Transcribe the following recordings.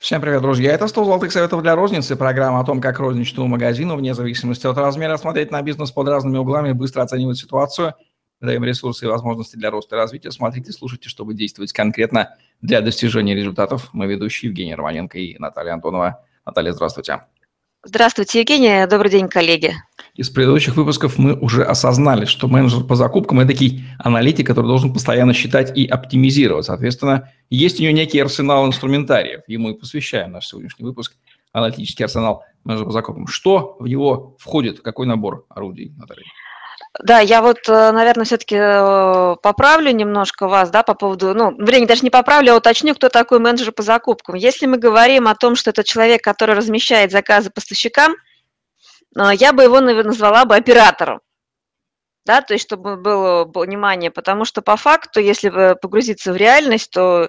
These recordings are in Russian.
Всем привет, друзья. Это 100 золотых советов для розницы. Программа о том, как розничному магазину, вне зависимости от размера, смотреть на бизнес под разными углами, быстро оценивать ситуацию. Даем ресурсы и возможности для роста и развития. Смотрите, слушайте, чтобы действовать конкретно для достижения результатов. Мы ведущие Евгений Романенко и Наталья Антонова. Наталья, здравствуйте. Здравствуйте, Евгения. Добрый день, коллеги. Из предыдущих выпусков мы уже осознали, что менеджер по закупкам – это такой аналитик, который должен постоянно считать и оптимизировать. Соответственно, есть у него некий арсенал инструментариев. Ему и посвящаем наш сегодняшний выпуск аналитический арсенал менеджера по закупкам. Что в него входит? Какой набор орудий, Наталья? Да, я вот, э, наверное, все-таки э, поправлю немножко вас, да, по поводу, ну, время даже не поправлю, а уточню, кто такой менеджер по закупкам. Если мы говорим о том, что это человек, который размещает заказы поставщикам, э, я бы его назвала бы оператором да, то есть чтобы было понимание, потому что по факту, если погрузиться в реальность, то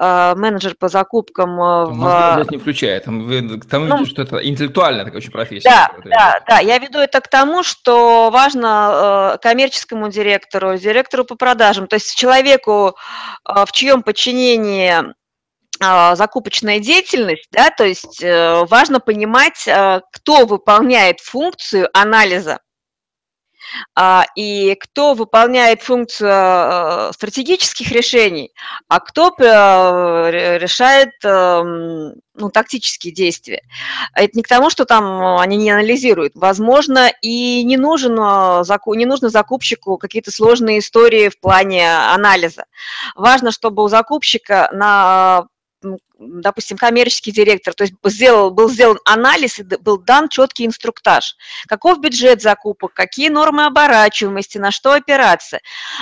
э, менеджер по закупкам э, в... здесь не включает, там, там ну, что это интеллектуальная такая очень профессия. Да, да, да, я веду это к тому, что важно э, коммерческому директору, директору по продажам, то есть человеку, э, в чьем подчинении закупочная деятельность, да, то есть э, важно понимать, кто выполняет функцию анализа а, и кто выполняет функцию э, стратегических решений, а кто э, решает эм, ну, тактические действия. Это не к тому, что там они не анализируют. Возможно, и не, нужен, э, не нужно закупщику какие-то сложные истории в плане анализа. Важно, чтобы у закупщика на допустим, коммерческий директор, то есть сделал, был сделан анализ и был дан четкий инструктаж. Каков бюджет закупок, какие нормы оборачиваемости, на что опираться.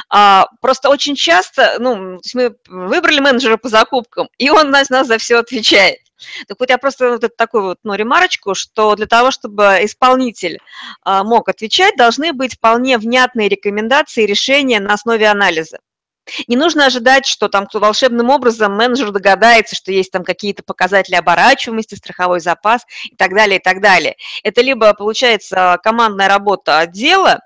А, просто очень часто, ну, мы выбрали менеджера по закупкам, и он нас, нас за все отвечает. Так вот я просто вот такую вот ну, ремарочку, что для того, чтобы исполнитель а, мог отвечать, должны быть вполне внятные рекомендации и решения на основе анализа. Не нужно ожидать, что там кто волшебным образом менеджер догадается, что есть там какие-то показатели оборачиваемости, страховой запас и так далее, и так далее. Это либо получается командная работа отдела,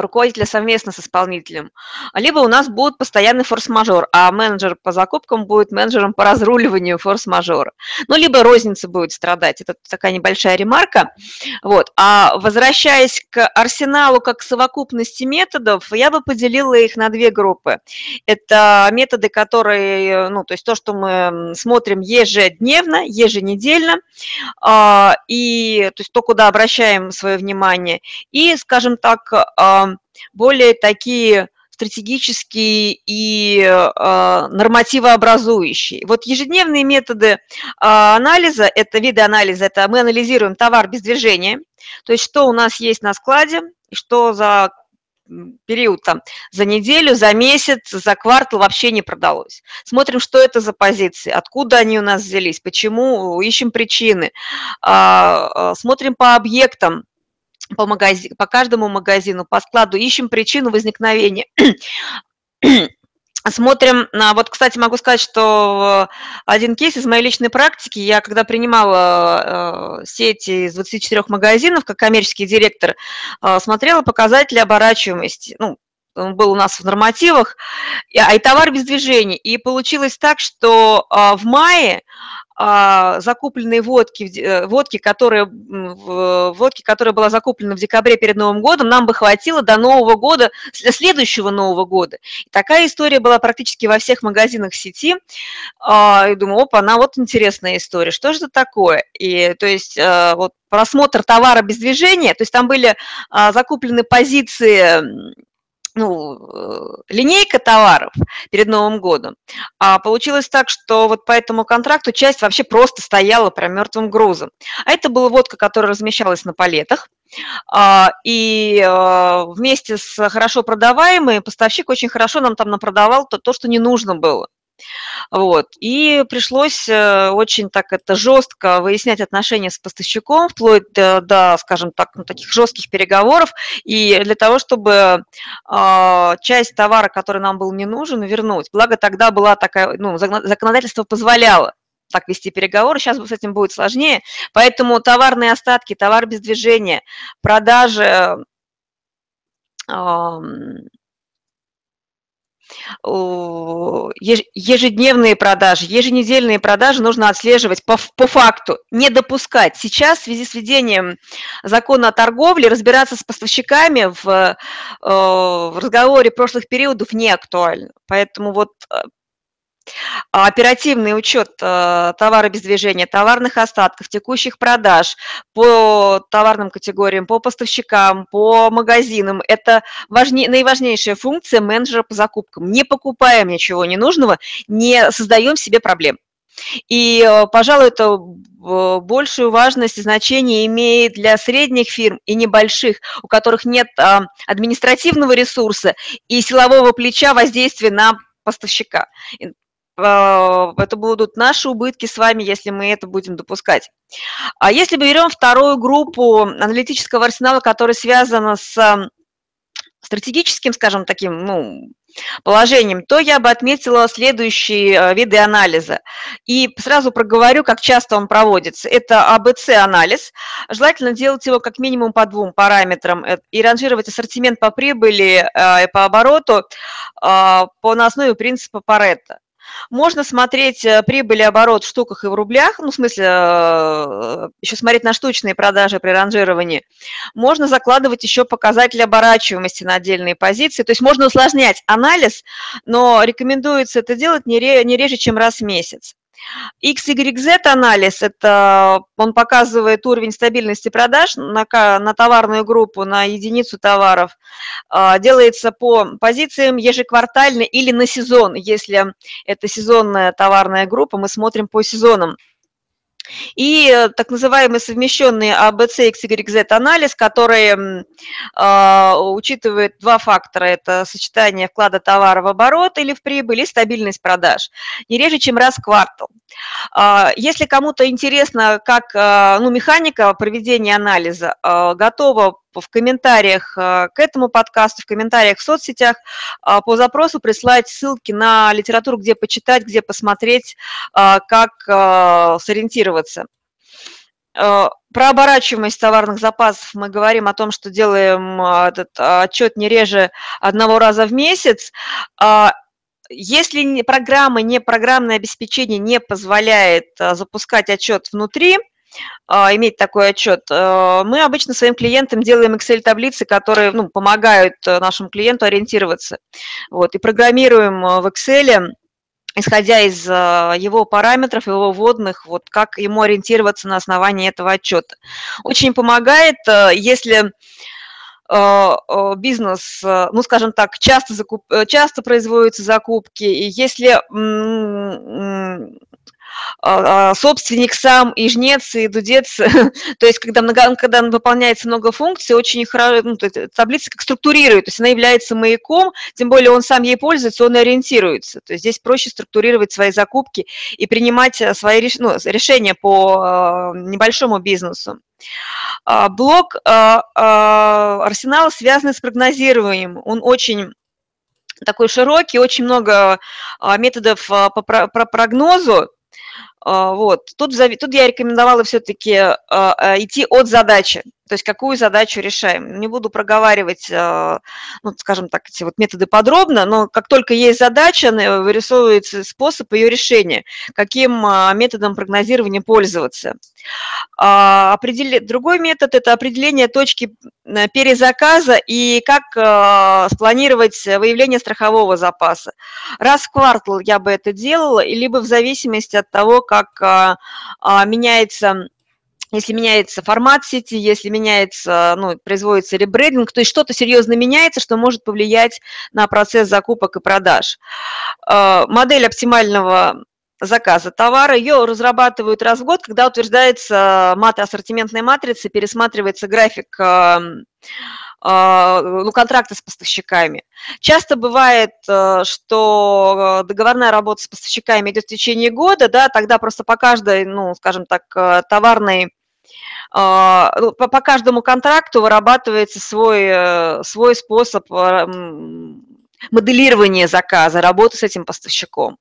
руководителя совместно с исполнителем, либо у нас будет постоянный форс-мажор, а менеджер по закупкам будет менеджером по разруливанию форс-мажора. Ну, либо розница будет страдать. Это такая небольшая ремарка. Вот. А возвращаясь к арсеналу как совокупности методов, я бы поделила их на две группы. Это методы, которые, ну, то есть то, что мы смотрим ежедневно, еженедельно, а, и то есть то, куда обращаем свое внимание, и, скажем так, как более такие стратегические и э, нормативообразующие. Вот ежедневные методы э, анализа, это виды анализа, это мы анализируем товар без движения, то есть что у нас есть на складе, что за период там за неделю, за месяц, за квартал вообще не продалось. Смотрим, что это за позиции, откуда они у нас взялись, почему, ищем причины. Смотрим по объектам, по, магазин, по каждому магазину, по складу, ищем причину возникновения. Смотрим, на, вот, кстати, могу сказать, что один кейс из моей личной практики, я когда принимала э, сети из 24 магазинов, как коммерческий директор, э, смотрела показатели оборачиваемости, ну, был у нас в нормативах, а и товар без движения. И получилось так, что э, в мае закупленные водки, э, водки, которые, водки, которая была закуплена в декабре перед Новым годом, нам бы хватило до Нового года, следующего Нового года. И такая история была практически во всех магазинах сети. А, и думаю, опа, она вот интересная история. Что же это такое? И то есть э, вот просмотр товара без движения, то есть там были а, закуплены позиции ну, э, линейка товаров перед Новым годом. А получилось так, что вот по этому контракту часть вообще просто стояла прям мертвым грузом. А это была водка, которая размещалась на палетах. А, и э, вместе с хорошо продаваемой поставщик очень хорошо нам там напродавал то, то что не нужно было. Вот. И пришлось э, очень так это жестко выяснять отношения с поставщиком, вплоть до, до скажем так, ну, таких жестких переговоров, и для того, чтобы э, часть товара, который нам был не нужен, вернуть. Благо тогда была такая, ну, законодательство позволяло так вести переговоры. Сейчас с этим будет сложнее. Поэтому товарные остатки, товар без движения, продажи ежедневные продажи, еженедельные продажи нужно отслеживать по, по факту, не допускать. Сейчас в связи с введением закона о торговле разбираться с поставщиками в, э, в разговоре прошлых периодов не актуально. Поэтому вот э, оперативный учет э, товара без движения, товарных остатков, текущих продаж по товарным категориям, по поставщикам, по магазинам – это важнее, наиважнейшая функция менеджера по закупкам. Не покупаем ничего ненужного, не создаем себе проблем. И, э, пожалуй, это большую важность и значение имеет для средних фирм и небольших, у которых нет а, административного ресурса и силового плеча воздействия на поставщика. А, это будут наши убытки с вами, если мы это будем допускать. А если мы берем вторую группу аналитического арсенала, которая связана с стратегическим, скажем, таким, ну, положением, то я бы отметила следующие э, виды анализа. И сразу проговорю, как часто он проводится. Это АБЦ-анализ. Желательно делать его как минимум по двум параметрам э, и ранжировать ассортимент по прибыли э, и по обороту по, на основе принципа Паретта. Можно смотреть э, прибыль и оборот в штуках и в рублях, ну, в смысле, э, еще смотреть на штучные продажи при ранжировании. Можно закладывать еще показатели оборачиваемости на отдельные позиции. То есть можно усложнять анализ, но рекомендуется это делать не реже, чем раз в месяц. XYZ анализ, это он показывает уровень стабильности продаж на, на товарную группу, на единицу товаров. А, делается по позициям ежеквартально или на сезон. Если это сезонная товарная группа, мы смотрим по сезонам. И э, так называемый совмещенный ABC XYZ анализ, который э, учитывает два фактора. Это сочетание вклада товара в оборот или в прибыль и стабильность продаж. Не реже, чем раз в квартал. Э, если кому-то интересно, как э, ну, механика проведения анализа, э, готова в комментариях э, к этому подкасту, в комментариях в соцсетях э, по запросу прислать ссылки на литературу, где почитать, где посмотреть, э, как сориентироваться. Про оборачиваемость товарных запасов мы говорим о том, что делаем этот отчет не реже одного раза в месяц. Если программа, не программное обеспечение не позволяет запускать отчет внутри, а, иметь такой отчет. Э, мы обычно своим клиентам делаем Excel-таблицы, которые ну, помогают э, нашему клиенту ориентироваться. Вот, и программируем э, в Excel исходя из его параметров, его вводных, вот как ему ориентироваться на основании этого отчета. Очень помогает, если бизнес, ну, скажем так, часто, закуп, часто производятся закупки, и если а, а, собственник сам, и жнец, и дудец. то есть, когда, много, когда выполняется много функций, очень хорошо, ну, таблица как структурирует, то есть она является маяком, тем более он сам ей пользуется, он ориентируется. То есть здесь проще структурировать свои закупки и принимать э, свои ну, решения по э, небольшому бизнесу. А, блок арсенала связан с прогнозированием. Он очень такой широкий, очень много методов по прогнозу, а, вот. Тут, тут я рекомендовала все-таки а, а, идти от задачи, то есть какую задачу решаем. Не буду проговаривать, ну, скажем так, эти вот методы подробно, но как только есть задача, вырисовывается способ ее решения, каким методом прогнозирования пользоваться. Другой метод – это определение точки э, перезаказа и как спланировать выявление страхового запаса. Раз в квартал я бы это делала, либо в зависимости от того, как а, а, меняется если меняется формат сети, если меняется, ну, производится ребрендинг, то есть что-то серьезно меняется, что может повлиять на процесс закупок и продаж. А, модель оптимального заказа товара. Ее разрабатывают раз в год, когда утверждается мат ассортиментная матрица, пересматривается график а, ну, контракты с поставщиками. Часто бывает, э, что договорная работа с поставщиками идет в течение года, да, тогда просто по каждой, ну, скажем так, э, товарной а, по, по каждому контракту вырабатывается свой, э, свой способ моделирования заказа, работы с этим поставщиком.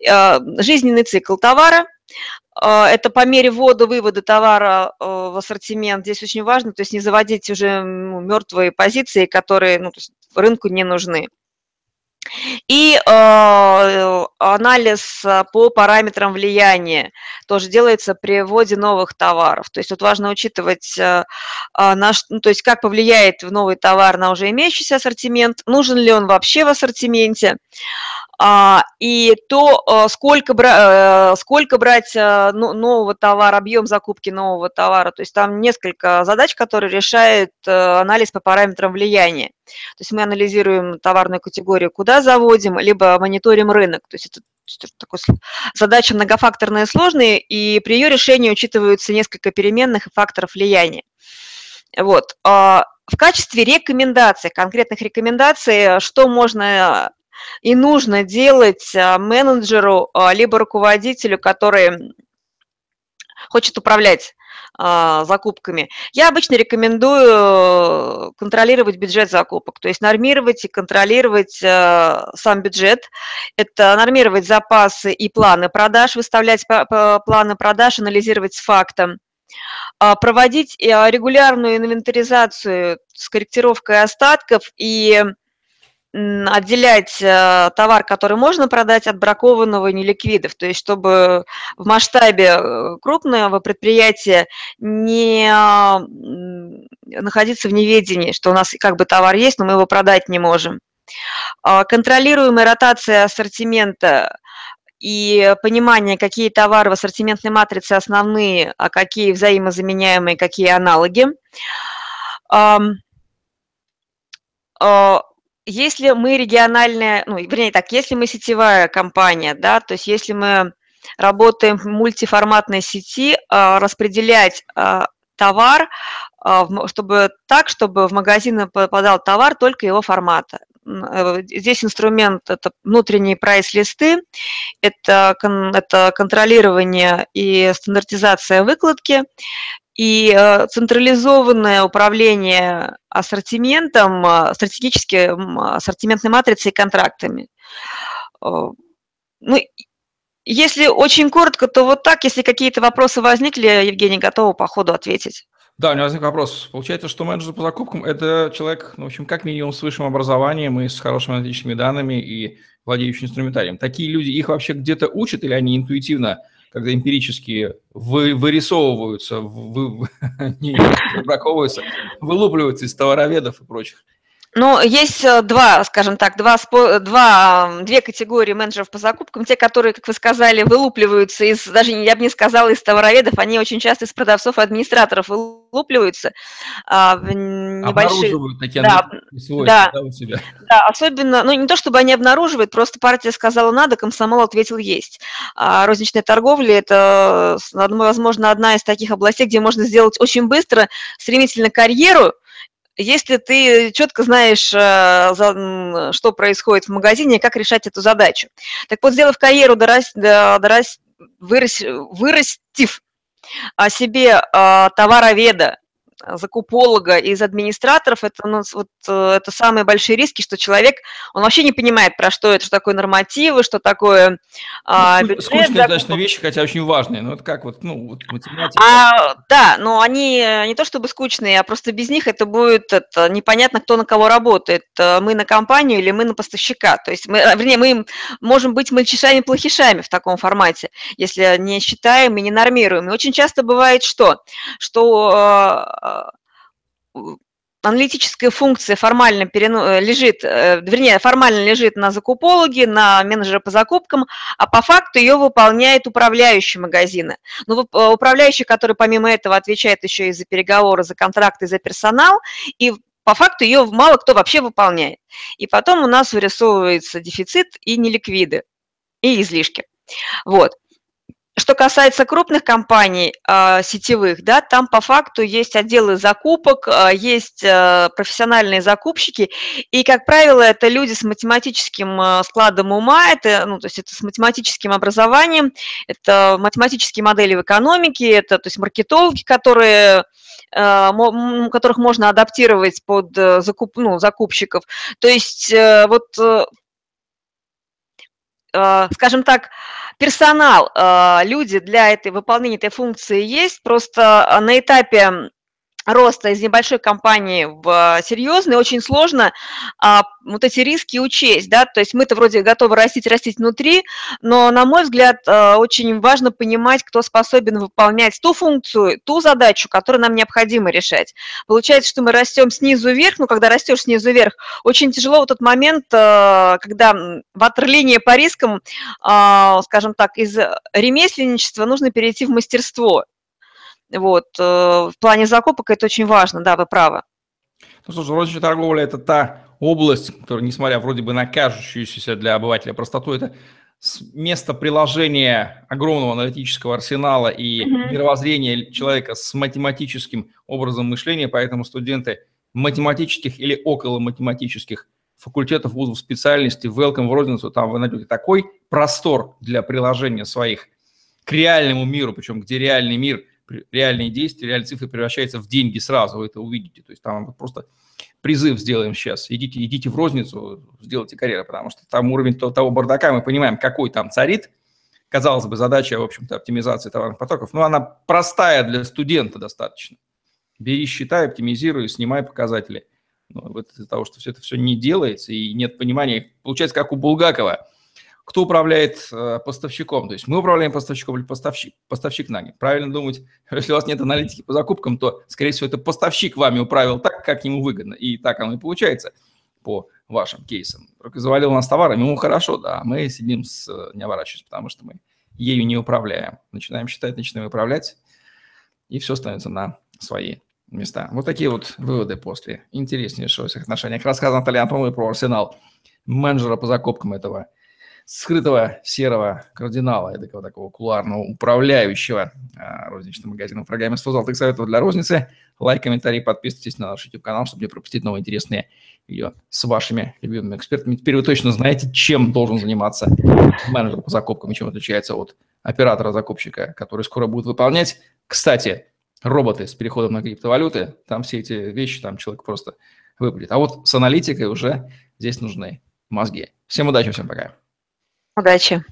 Жизненный цикл товара, а, это по мере ввода-вывода товара а, в ассортимент. Здесь очень важно, то есть не заводить уже мертвые позиции, которые ну, рынку не нужны. И э, анализ по параметрам влияния тоже делается при вводе новых товаров. То есть тут важно учитывать, э, наш, ну, то есть как повлияет новый товар на уже имеющийся ассортимент, нужен ли он вообще в ассортименте, а, и то, э, сколько, э, сколько брать э, нового товара, объем закупки нового товара. То есть там несколько задач, которые решает анализ по параметрам влияния. То есть мы анализируем товарную категорию, куда заводим, либо мониторим рынок. То есть это задача многофакторная и сложная, и при ее решении учитываются несколько переменных и факторов влияния. Вот. А, в качестве рекомендаций, конкретных рекомендаций, что можно и нужно делать а, менеджеру а, либо руководителю, который хочет управлять а, закупками. Я обычно рекомендую контролировать бюджет закупок, то есть нормировать и контролировать сам бюджет. Это нормировать запасы и планы продаж, выставлять планы продаж, анализировать с фактом проводить регулярную инвентаризацию с корректировкой остатков и отделять э, товар, который можно продать, от бракованного неликвидов, то есть чтобы в масштабе э, крупного предприятия не находиться в неведении, что у нас как бы товар есть, но мы его продать не можем. А, контролируемая ротация ассортимента и понимание, какие товары в ассортиментной матрице основные, а какие взаимозаменяемые, какие аналоги а, если мы региональная, ну, вернее так, если мы сетевая компания, да, то есть если мы работаем в мультиформатной сети, а, распределять а, товар, а, чтобы так, чтобы в магазин попадал товар только его формата. Э, здесь инструмент – это внутренние прайс-листы, это, это контролирование и стандартизация выкладки, и э, централизованное управление ассортиментом, э, стратегическим ассортиментной матрицей и контрактами. Э, ну, если очень коротко, то вот так. Если какие-то вопросы возникли, Евгений, готова по ходу ответить. Да, у меня возник вопрос. Получается, что менеджер по закупкам – это человек, ну, в общем, как минимум с высшим образованием и с хорошими аналитическими данными и владеющим инструментарием. Такие люди, их вообще где-то учат или они интуитивно когда эмпирически вы, вырисовываются, вы, не браковываются, вылупливаются из товароведов и прочих. Ну, есть э, два, скажем так, два, два, две категории менеджеров по закупкам. Те, которые, как вы сказали, вылупливаются из, даже я бы не сказала, из товароведов, они очень часто из продавцов и администраторов вылупливаются а, небольшие... Обнаруживают такие да, свойства да, да, у себя. Да, особенно, ну, не то чтобы они обнаруживают, просто партия сказала надо, комсомол ответил есть. А розничная торговля – это, возможно, одна из таких областей, где можно сделать очень быстро, стремительно карьеру, если ты четко знаешь, э, что происходит в магазине как решать эту задачу. Так вот, сделав карьеру, вырастив о себе э, товароведа, закуполога из администраторов, это, ну, вот, э, это самые большие риски, что человек, он вообще не понимает, про что это, что такое нормативы, что такое а, ну, бюджет. Скучные, достаточно вещи, хотя очень важные, ну, это как вот, ну, вот математика. А, да, но они не то чтобы скучные, а просто без них это будет это, непонятно, кто на кого работает, э, мы на компанию или мы на поставщика, то есть, мы, э, вернее, мы можем быть мальчишами-плохишами в таком формате, если не считаем и не нормируем. И очень часто бывает что? Что аналитическая функция формально перено... Э, лежит, э, вернее, формально лежит на закупологе, на менеджера по закупкам, а по факту ее выполняет управляющий магазина. Но ну, э, управляющий, который помимо этого отвечает еще и за переговоры, за контракты, за персонал, и по факту ее мало кто вообще выполняет. И потом у нас вырисовывается дефицит и неликвиды, и излишки. Вот. Что касается крупных компаний э, сетевых, да, там по факту есть отделы закупок, э, есть э, профессиональные закупщики, и, как правило, это люди с математическим э, складом ума, это, ну, то есть это с математическим образованием, это математические модели в экономике, это, то есть маркетологи, которые которых можно адаптировать под закуп, ну, закупщиков. То есть вот, скажем так, персонал, а, люди для этой выполнения этой функции есть, просто а, на этапе роста из небольшой компании в серьезный, очень сложно а, вот эти риски учесть, да, то есть мы-то вроде готовы растить, растить внутри, но, на мой взгляд, а, очень важно понимать, кто способен выполнять ту функцию, ту задачу, которую нам необходимо решать. Получается, что мы растем снизу вверх, ну, когда растешь снизу вверх, очень тяжело в тот момент, а, когда ватерлиния по рискам, а, скажем так, из ремесленничества нужно перейти в мастерство, вот. Э, в плане закупок это очень важно, да, вы правы. Ну, слушай, розничная торговля – это та область, которая, несмотря вроде бы на кажущуюся для обывателя простоту, это место приложения огромного аналитического арсенала и mm-hmm. мировоззрения человека с математическим образом мышления, поэтому студенты математических или около математических факультетов вузов специальности welcome в розницу, там вы найдете такой простор для приложения своих к реальному миру, причем где реальный мир – реальные действия, реальные цифры превращаются в деньги сразу, вы это увидите. То есть там просто призыв сделаем сейчас. Идите, идите в розницу, сделайте карьеру, потому что там уровень того бардака, мы понимаем, какой там царит. Казалось бы, задача, в общем-то, оптимизации товарных потоков, но она простая для студента достаточно. Бери, считай, оптимизируй, снимай показатели. Но вот из-за того, что все это все не делается и нет понимания, получается, как у Булгакова – кто управляет э, поставщиком. То есть мы управляем поставщиком или поставщик, поставщик нами. Правильно думать, если у вас нет аналитики по закупкам, то, скорее всего, это поставщик вами управил так, как ему выгодно. И так оно и получается по вашим кейсам. Только завалил нас товарами, ему хорошо, да, мы сидим с э, не оборачиваясь, потому что мы ею не управляем. Начинаем считать, начинаем управлять, и все становится на свои места. Вот такие вот выводы после интереснейшего всех отношений. Рассказывал Наталья Антоновой про арсенал менеджера по закупкам этого скрытого серого кардинала, такого такого кулуарного управляющего а, розничным магазином в программе 100 золотых советов для розницы. Лайк, комментарий, подписывайтесь на наш YouTube-канал, чтобы не пропустить новые интересные видео с вашими любимыми экспертами. Теперь вы точно знаете, чем должен заниматься менеджер по закупкам и чем отличается от оператора-закупщика, который скоро будет выполнять. Кстати, роботы с переходом на криптовалюты, там все эти вещи, там человек просто выпадет. А вот с аналитикой уже здесь нужны мозги. Всем удачи, всем пока. Удачи!